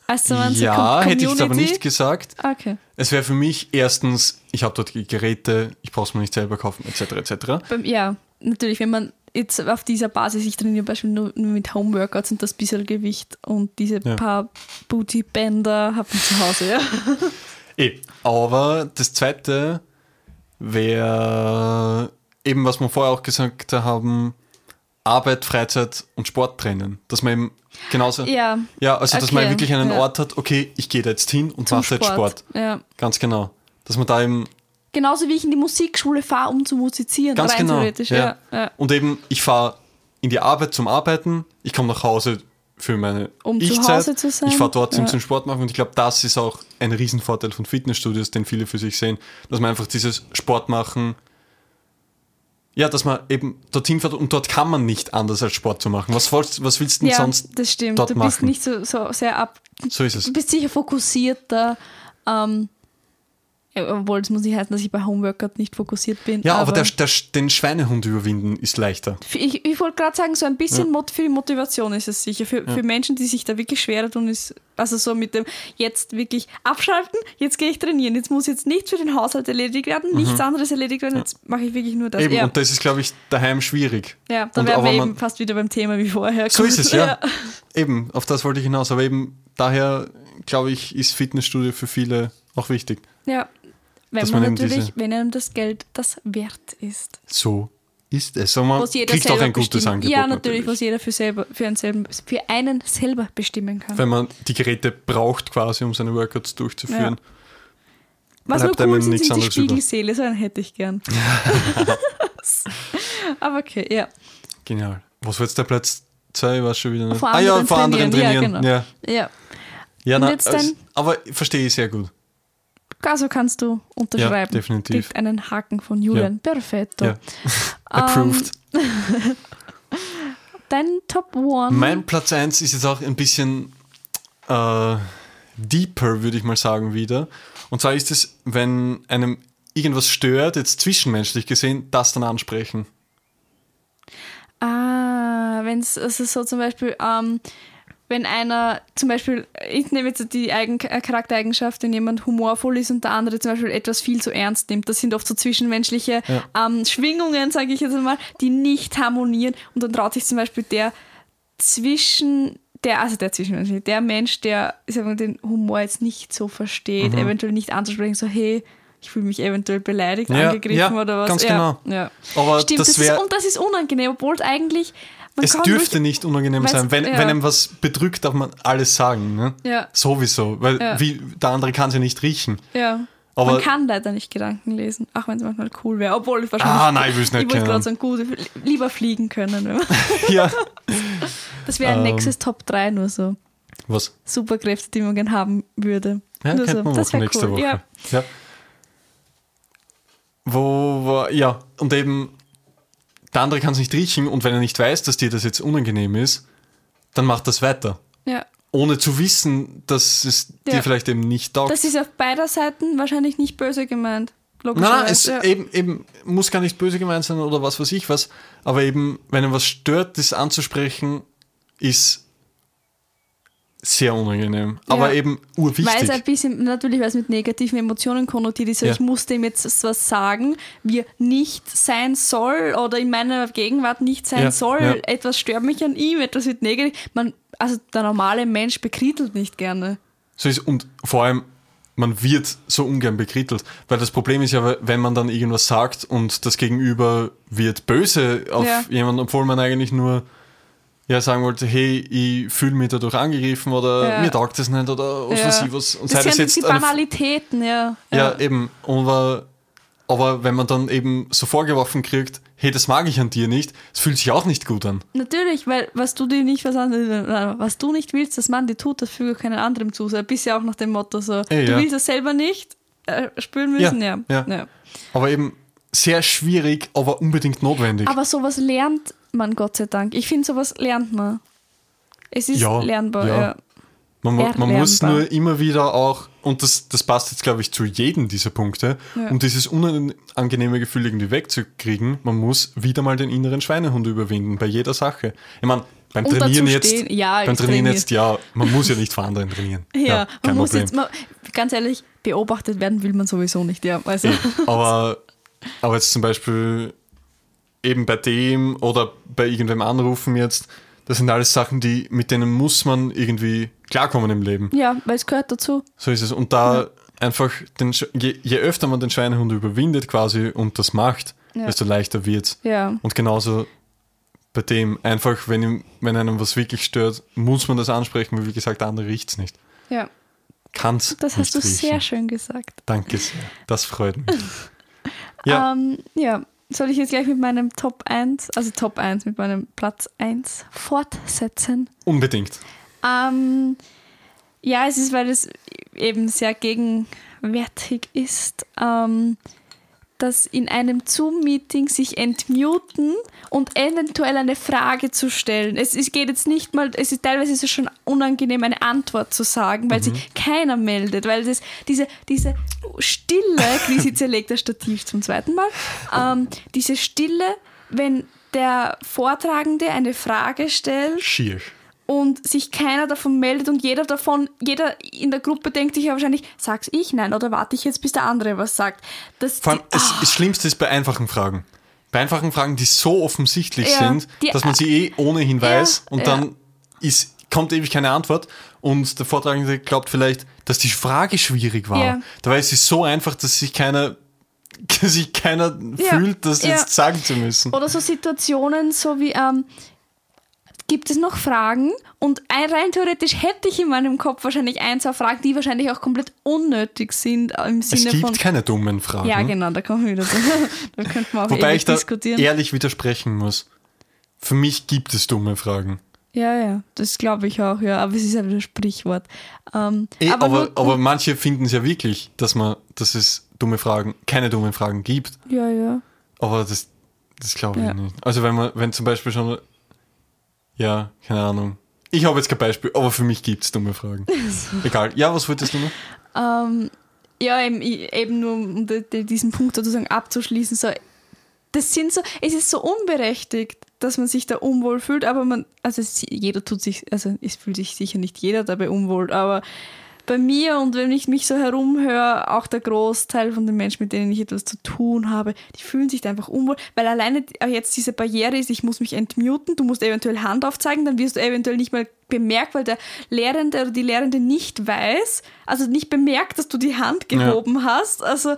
Also ja, hätte ich jetzt aber nicht gesagt. Okay. Es wäre für mich erstens, ich habe dort Geräte, ich brauche es mir nicht selber kaufen, etc. etc. Ja, natürlich, wenn man jetzt auf dieser Basis, ich trainiere beispielsweise nur, mit Homeworkouts und das bisschen Gewicht und diese Ja. paar Booty-Bänder habe ich zu Hause, ja. Eh, aber das zweite wäre eben, was wir vorher auch gesagt haben, Arbeit, Freizeit und Sport trennen. Dass man eben genauso. Ja, Ja, also dass man wirklich einen ja. Ort hat, okay, ich gehe da jetzt hin und zum mache jetzt Sport. Ja. Ganz genau. Dass man da eben Genauso wie ich in die Musikschule fahre, um zu musizieren. Ganz genau. theoretisch. ja. Ja. Ja. Und eben, ich fahre in die Arbeit zum Arbeiten, ich komme nach Hause für meine Um zu Ich-Zeit, Hause zu sein. ich fahre dorthin Ja. zum Sport machen und ich glaube, das ist auch ein Riesenvorteil von Fitnessstudios, den viele für sich sehen, dass man einfach dieses Sport machen, ja, dass man eben dorthin fährt und dort kann man nicht anders als Sport zu machen. Was, wolltest- was willst du denn Ja, sonst das stimmt. dort Du bist machen? nicht so, so sehr ab. So ist es. Du bist sicher fokussierter. Ähm, obwohl, es muss nicht heißen, dass ich bei Homeworkout nicht fokussiert bin. Ja, aber, der, der, den Schweinehund überwinden ist leichter. Ich, ich wollte gerade sagen, so ein bisschen Mot für die Motivation ist es sicher. Für, für Menschen, die sich da wirklich schwerer tun, ist also so mit dem jetzt wirklich abschalten, jetzt gehe ich trainieren, jetzt muss jetzt nichts für den Haushalt erledigt werden, nichts anderes erledigt werden, jetzt mache ich wirklich nur das. Mhm. Eben, ja, und das ist, glaube ich, daheim schwierig. ja, da wären wir aber eben fast wieder beim Thema wie vorher. So ist es, ja. ja. Eben, auf das wollte ich hinaus. Aber eben daher, glaube ich, ist Fitnessstudio für viele auch wichtig. Ja, wenn Dass man, man natürlich, wenn einem das Geld das wert ist. So ist es. Und man Was jeder kriegt auch ein gutes bestimmen- Angebot. Ja, natürlich, was jeder für, selber, für, einen selber, für einen selber bestimmen kann. Wenn man die Geräte braucht quasi, um seine Workouts durchzuführen. Was bleibt nur cool sind, nichts sind die. Spiegelseele, so einen hätte ich gern. Aber okay, ja. Genial. Was war jetzt der Platz 2? War schon wieder nicht. Vor ah ja, anderen vor anderen trainieren, ja, Ja, genau. Ja, ja. Und na, aber verstehe ich sehr gut. Also kannst du unterschreiben. Ja, definitiv. Kriegt einen Haken von Julian. Perfetto. Ja. Approved. Dein Top One. Mein Platz 1 ist jetzt auch ein bisschen äh, deeper, würde ich mal sagen, wieder. Und zwar ist es, wenn einem irgendwas stört, jetzt zwischenmenschlich gesehen, das dann ansprechen. Ah, wenn es also so zum Beispiel, ähm, wenn einer zum Beispiel, ich nehme jetzt die Eigen äh, Charaktereigenschaft, wenn jemand humorvoll ist und der andere zum Beispiel etwas viel zu ernst nimmt. Das sind oft so zwischenmenschliche ähm, Schwingungen, sage ich jetzt einmal, die nicht harmonieren. Und dann traut sich zum Beispiel der zwischen der, also der Zwischenmenschliche, der Mensch, der mal, den Humor jetzt nicht so versteht, Mhm. eventuell nicht anzusprechen, so hey, ich fühle mich eventuell beleidigt, Ja, angegriffen ja, oder was. ganz ja, genau. Ja. Aber Stimmt, das das, ist, und das ist unangenehm, obwohl es eigentlich. Man Es dürfte nicht unangenehm sein. Wenn, ja. wenn einem was bedrückt, darf man alles sagen. Ne? Ja, Sowieso, weil Ja. wie, der andere kann sie nicht riechen. ja. Aber- man kann leider nicht Gedanken lesen, auch wenn es manchmal cool wäre. Obwohl ich wahrscheinlich. Ah, nein, ich will es nicht Ich gerade sagen, gut, lieber fliegen können. Ja. Das wäre ein Ähm. nächstes Top 3 nur so. Was? Superkräfte, die man gern haben würde. Ja, nur so. das wäre cool. Woche. Ja. Ja. Wo, wo, ja, und eben der andere kann es nicht riechen und wenn er nicht weiß, dass dir das jetzt unangenehm ist, dann macht das weiter. ja. Ohne zu wissen, dass es Ja. dir vielleicht eben nicht taugt. Das ist auf beider Seiten wahrscheinlich nicht böse gemeint. Nein, Logischerweise. es ja. eben, eben muss gar nicht böse gemeint sein oder was weiß ich was, aber eben, wenn er was stört, das anzusprechen, ist sehr unangenehm. Aber Ja. eben Weil es urwichtig. ein bisschen, natürlich, weil es mit negativen Emotionen konnotiert ist, so Ja. ich muss dem jetzt was sagen, wie er nicht sein soll oder in meiner Gegenwart nicht sein Ja, soll. Etwas stört mich an ihm, etwas wird negativ. Man, also der normale Mensch bekrittelt nicht gerne. So ist, und vor allem, man wird so ungern bekrittelt. Weil das Problem ist ja, wenn man dann irgendwas sagt und das Gegenüber wird böse auf jemanden, obwohl man eigentlich nur ja, sagen wollte, hey, ich fühle mich dadurch angegriffen oder Ja. mir taugt das nicht oder was Ja. weiß ich was. Und Das sei das sind jetzt die Banalitäten, ja. Ja, eben. Aber, aber wenn man dann eben so vorgeworfen kriegt, hey, das mag ich an dir nicht, es fühlt sich auch nicht gut an. Natürlich, weil was du dir nicht was, was du nicht willst, dass man dir tut, das füge keinen anderem zu. So bisschen auch nach dem Motto so, Ey, du ja. willst es selber nicht äh, spüren müssen, ja. ja. ja. Aber eben sehr schwierig, aber unbedingt notwendig. Aber sowas lernt man Gott sei Dank. Ich finde, sowas lernt man. Es ist Ja, lernbar, ja. ja. man, man muss nur immer wieder auch, und das, das passt jetzt, glaube ich, zu jedem dieser Punkte, Ja. um dieses unangenehme Gefühl irgendwie wegzukriegen, man muss wieder mal den inneren Schweinehund überwinden bei jeder Sache. Ich meine, beim Und Trainieren jetzt. Ja, beim Trainieren trainiere. jetzt, ja, man muss ja nicht vor anderen trainieren. Ja, kein man muss Problem. jetzt mal, ganz ehrlich, beobachtet werden will man sowieso nicht, ja. Also, aber, aber jetzt zum Beispiel eben bei dem oder bei irgendwem anrufen jetzt, das sind alles Sachen, die, mit denen muss man irgendwie klarkommen im Leben. ja, weil es gehört dazu. So ist es. Und da einfach, den, je, je öfter man den Schweinehund überwindet quasi und das macht, Ja. desto leichter wird's. Ja. Und genauso bei dem, einfach, wenn, ihm, wenn einem was wirklich stört, muss man das ansprechen, weil wie gesagt, der andere riecht's nicht. Ja, Kann's das hast du riechen. sehr schön gesagt. Danke sehr. Das freut mich. Ja, Ähm, ja, soll ich jetzt gleich mit meinem Top 1, also Top 1, mit meinem Platz 1 fortsetzen? unbedingt. Ähm, ja, es ist, weil es eben sehr gegenwärtig ist, ähm, dass in einem Zoom-Meeting sich entmuten und eventuell eine Frage zu stellen. Es ist, geht jetzt nicht mal, es ist teilweise ist es schon unangenehm, eine Antwort zu sagen, weil sich keiner meldet, weil das, diese, diese Stille, Chrissy zerlegt das Stativ zum zweiten Mal, ähm, diese Stille, wenn der Vortragende eine Frage stellt Schier. Und sich keiner davon meldet und jeder davon, jeder in der Gruppe denkt sich ja wahrscheinlich, sag's ich nein oder warte ich jetzt, bis der andere was sagt. Das, Vor allem, die- es, ah, das Schlimmste ist bei einfachen Fragen. Bei einfachen Fragen, die so offensichtlich Ja, sind, die- dass man sie eh ohnehin weiß Ja, und ja. dann ist, kommt ewig keine Antwort und der Vortragende glaubt vielleicht, dass die Frage schwierig war. Dabei ist sie so einfach, dass sich keiner, dass sich keiner fühlt, das jetzt sagen zu müssen. Oder so Situationen, so wie, ähm, gibt es noch Fragen? Und ein- rein theoretisch hätte ich in meinem Kopf wahrscheinlich ein, zwei Fragen, die wahrscheinlich auch komplett unnötig sind äh, im Es Sinne gibt von. keine dummen Fragen. Ja, genau, da kommen wir wieder da könnten wir auch Wobei ich da diskutieren. ehrlich widersprechen muss. Für mich gibt es dumme Fragen. Ja, ja, das glaube ich auch, ja. Aber es ist ja wieder ein Sprichwort. Ähm, Eh, aber, nur- aber, manche finden es ja wirklich, dass man, dass es dumme Fragen, keine dummen Fragen gibt. ja, ja. Aber das, das glaube ich Ja. nicht. Also wenn man, wenn zum Beispiel schon, ja, keine Ahnung. Ich habe jetzt kein Beispiel, aber für mich gibt es dumme Fragen. Egal. Ja, was wolltest du noch? Ähm, ja, eben, eben nur um diesen Punkt sozusagen abzuschließen, so, das sind so, es ist so unberechtigt, dass man sich da unwohl fühlt, aber man, also es, jeder tut sich, also es fühlt sich sicher nicht jeder dabei unwohl, aber bei mir und wenn ich mich so herumhöre, auch der Großteil von den Menschen, mit denen ich etwas zu tun habe, die fühlen sich da einfach unwohl, weil alleine jetzt diese Barriere ist, ich muss mich entmuten, du musst eventuell Hand aufzeigen, dann wirst du eventuell nicht mal bemerkt, weil der Lehrende oder die Lehrende nicht weiß, also nicht bemerkt, dass du die Hand gehoben hast. Also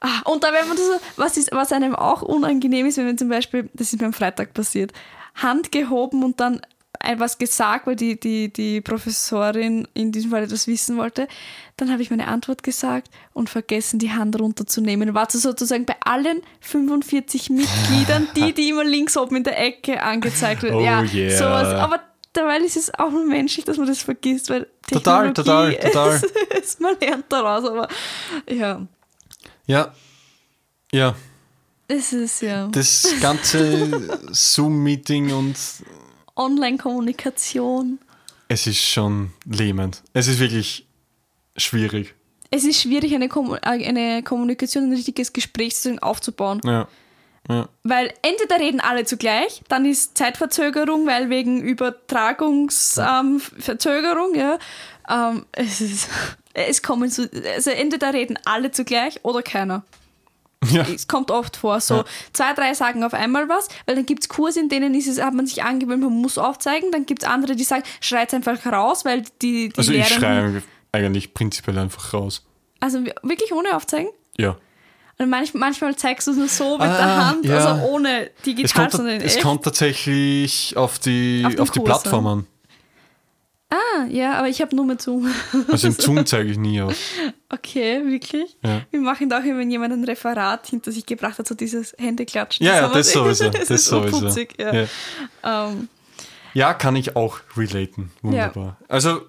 ah, und da wenn man das so, was ist, was einem auch unangenehm ist, wenn man zum Beispiel, das ist mir am Freitag passiert, Hand gehoben und dann etwas gesagt, weil die, die, die Professorin in diesem Fall etwas wissen wollte. Dann habe ich meine Antwort gesagt und vergessen, die Hand runterzunehmen. War so sozusagen bei allen 45 Mitgliedern, die, die immer links oben in der Ecke angezeigt werden. Oh ja, yeah. sowas. Aber dabei ist es auch nur menschlich, dass man das vergisst, weil Total, Technologie total, total. Ist, ist, man lernt daraus, aber ja, Ja. Ja. es ist ja Das ganze Zoom-Meeting und Online-Kommunikation. es ist schon lähmend. Es ist wirklich schwierig. Es ist schwierig, eine, Kommu- äh, eine Kommunikation, ein richtiges Gespräch aufzubauen. Ja. Ja. Weil entweder reden alle zugleich, dann ist Zeitverzögerung, weil wegen Übertragungsverzögerung, ähm, ja, ähm, es, ist, es kommen so, also entweder reden alle zugleich oder keiner. Ja. Es kommt oft vor, so Ja. zwei, drei sagen auf einmal was, weil dann gibt es Kurse, in denen ist es, hat man sich angewöhnt, man muss aufzeigen, dann gibt es andere, die sagen, schreit einfach raus, weil die, die Also ich schreie eigentlich prinzipiell einfach raus. Also wirklich ohne aufzeigen? Ja. Und manch, manchmal zeigst du es nur so mit Ah, der Hand, ja. also ohne Es digital, kommt, sondern in es echt. kommt tatsächlich auf die, Auf auf, die Kurs Plattform an. Ah, ja, aber ich habe nur mit Zoom. Also im Zoom zeige ich nie auf. Okay, wirklich? Ja. Wir machen da auch, wenn jemand ein Referat hinter sich gebracht hat, so dieses Händeklatschen. Ja, ja, das sowieso. das Das ist sowieso. urputzig, ja. Ja. Ähm, ja, kann ich auch relaten. Wunderbar. Also,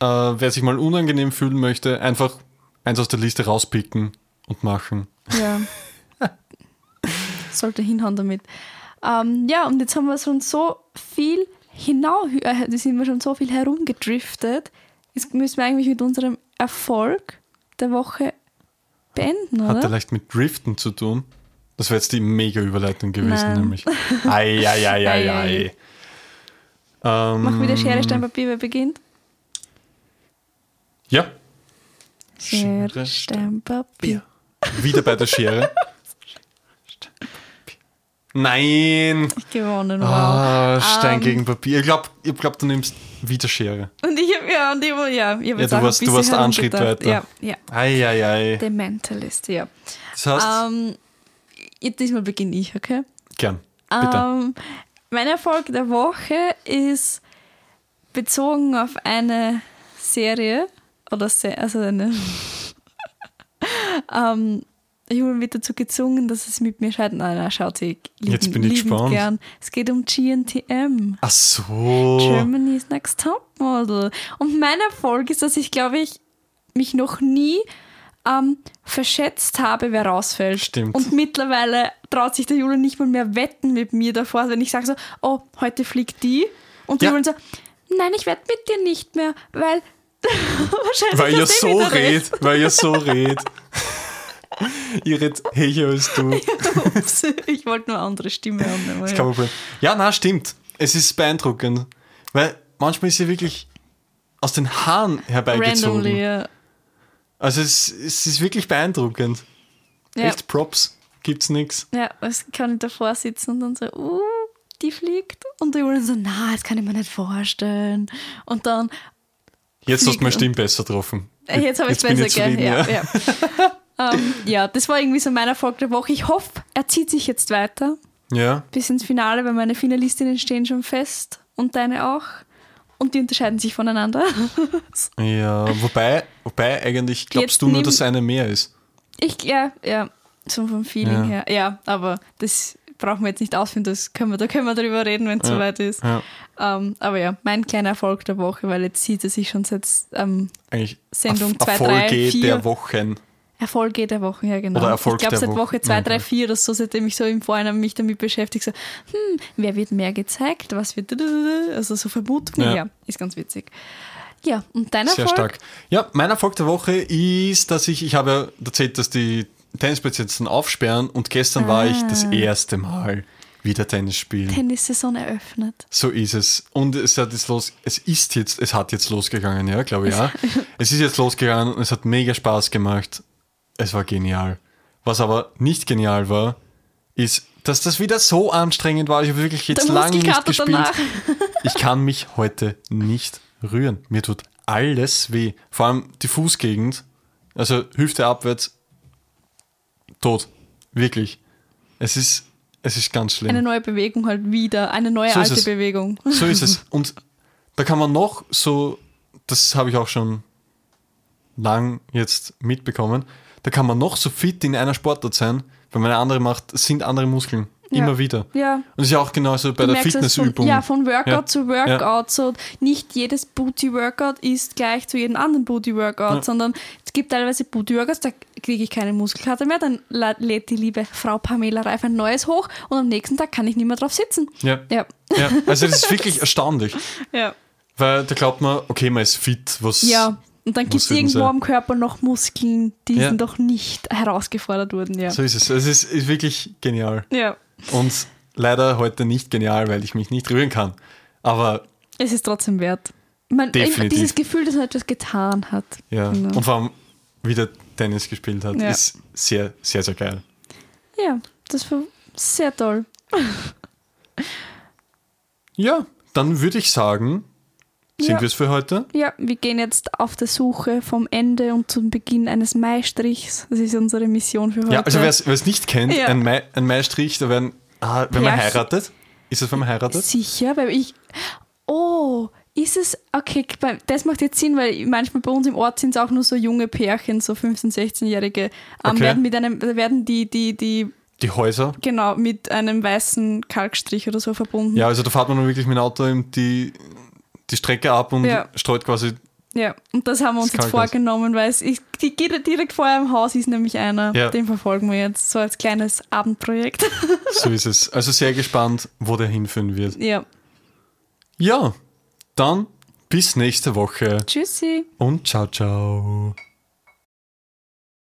äh, wer sich mal unangenehm fühlen möchte, einfach eins aus der Liste rauspicken und machen. ja. Sollte hinhauen damit. Ähm, ja, und jetzt haben wir schon so viel hinaus, äh, sind wir schon so viel herumgedriftet. Jetzt müssen wir eigentlich mit unserem Erfolg der Woche beenden, Hat oder? vielleicht mit Driften zu tun. Das wäre jetzt die mega Überleitung gewesen, Nein. nämlich. Ei, ei, ei, ei, Ei, ei. ei. Ähm, Mach wieder Schere, Stein, Papier, wer beginnt? Ja, Schere, Schere, Stein, Papier. wieder bei der Schere. Nein! Ich gewonnen, wow. Ah, Stein Ähm, gegen Papier. Ich glaube, ich glaub, du nimmst wieder Schere. Und ich habe ja, und ich, ja, ich hab Ja, du warst- ein du warst einen Schritt weiter. Ja, ja. Ei, ei, ei. The Mentalist, ja. Das heißt, Ähm, jetzt diesmal beginne ich, okay? gern. Bitte. Ähm, mein Erfolg der Woche ist bezogen auf eine Serie oder Se also eine. ähm, ich wurde mit dazu gezwungen, dass es mit mir schaut. Nein, nein, schaut sie lieben, Jetzt bin ich gespannt. gern. Es geht um GNTM. Ach so. Germany's Next Topmodel. Und mein Erfolg ist, dass ich, glaube ich, mich noch nie ähm, verschätzt habe, wer rausfällt. Stimmt. Und mittlerweile traut sich der Julian nicht mal mehr wetten mit mir davor, wenn ich sage so, oh, heute fliegt die. Und der Ja. Julian so, nein, ich wette mit dir nicht mehr, weil wahrscheinlich Weil ihr so redet. Weil ihr so redet. Ihr redet hecher als du. Ups, ich wollte nur eine andere Stimme haben. Das ja. na, stimmt. Es ist beeindruckend. Weil manchmal ist sie wirklich aus den Haaren herbeigezogen. Randomly, ja. Also es, es ist wirklich beeindruckend. Ja. Echt Props. Gibt's nix. Ja, es kann davor sitzen und dann so, uh, die fliegt. Und der Julian so, na, das kann ich mir nicht vorstellen. Und dann, Jetzt hast du meine Stimme besser getroffen. äh, jetzt habe ich es besser, gell? Ja, ja. ja. ähm, ja, das war irgendwie so mein Erfolg der Woche. Ich hoffe, er zieht sich jetzt weiter Ja. bis ins Finale, weil meine Finalistinnen stehen schon fest und deine auch. Und die unterscheiden sich voneinander. Ja, wobei, wobei eigentlich glaubst Jetzt du nur, dass eine mehr ist. Ich, ja, ja, so vom Feeling Ja. her. Ja, aber das brauchen wir jetzt nicht ausführen, das können wir, da können wir drüber reden, wenn es Ja. soweit ist. Ja, Ähm, aber ja, mein kleiner Erfolg der Woche, weil jetzt sieht er sich schon seit ähm, eigentlich Sendung Erf- 2, 3, Erfolge 4. der Wochen. Erfolge der Woche, ja genau. Oder Erfolg ich glaube seit Woche. Woche 2, Ja, 3, okay. 4 oder so, seitdem ich so im Vorhinein mich damit beschäftige, so, hm, wer wird mehr gezeigt, was wird, also so Vermutungen, Ja. ja. ist ganz witzig. Ja, und dein Sehr Erfolg? stark. Ja, mein Erfolg der Woche ist, dass ich, ich habe ja erzählt, dass die Tennisplätze jetzt dann aufsperren und gestern war ich das Ah. erste Mal wieder Tennis spielen. Tennissaison eröffnet. So ist es. Und es hat jetzt los, es ist jetzt, es hat jetzt losgegangen, ja, glaube ich, ja. es ist jetzt losgegangen und es hat mega Spaß gemacht. Es war genial. Was aber nicht genial war, ist, dass das wieder so anstrengend war. Ich habe wirklich jetzt lange nicht gespielt. danach. Ich kann mich heute nicht rühren. Mir tut alles weh. Vor allem die Fußgegend, also Hüfte abwärts, tot. Wirklich. Es ist, es ist ganz schlimm. Eine neue Bewegung halt wieder, eine neue So alte. Bewegung. So ist es. Und da kann man noch so, das habe ich auch schon lang jetzt mitbekommen, da kann man noch so fit in einer Sportart sein, wenn man eine andere macht, sind andere Muskeln. Ja. Immer wieder. Ja. Und das ist ja auch genauso bei Du der Fitnessübung. Von, ja, von Workout Ja. zu Workout. So nicht jedes Booty-Workout ist gleich zu jedem anderen Booty-Workout, Ja. sondern es gibt teilweise Booty-Workouts, da kriege ich keine Muskelkater mehr, dann lädt die liebe Frau Pamela Reif ein neues hoch und am nächsten Tag kann ich nicht mehr drauf sitzen. Ja. Ja. ja. Also das ist wirklich erstaunlich. Ja. Weil da glaubt man, okay, man ist fit, was. Ja. Und dann gibt es irgendwo sein? am Körper noch Muskeln, die Ja. noch nicht herausgefordert wurden. Ja. So ist es. Es ist, ist wirklich genial. ja. Und leider heute nicht genial, weil ich mich nicht rühren kann. Aber Es ist trotzdem wert. Man, Definitiv. Dieses Gefühl, dass man etwas getan hat. ja. Genau. Und vor allem wieder Tennis gespielt hat, Ja. ist sehr, sehr, sehr geil. Ja, das war sehr toll. Ja, dann würde ich sagen, sind Ja. wir es für heute? Ja, wir gehen jetzt auf der Suche vom Ende und zum Beginn eines Maistrichs. Das ist unsere Mission für heute. Ja, also wer es nicht kennt, Ja. ein, Mai, ein Maistrich, da werden, ah, wenn man heiratet, ist das, wenn man heiratet? Sicher, weil ich. Oh, ist es. Okay, das macht jetzt Sinn, weil manchmal bei uns im Ort sind es auch nur so junge Pärchen, so 15-, 16-Jährige, ähm, Okay. werden mit einem, werden die, die, die, Die Häuser. genau, mit einem weißen Kalkstrich oder so verbunden. Ja, also da fährt man wirklich mit dem Auto eben die, die Strecke ab und Ja. streut quasi. Ja, und das haben wir uns jetzt vorgenommen, weil es ist, die, geht direkt vor einem Haus ist nämlich einer. Ja. Den verfolgen wir jetzt so als kleines Abendprojekt. So ist es. Also sehr gespannt, wo der hinführen wird. ja. Ja, dann bis nächste Woche Tschüssi. und ciao, ciao.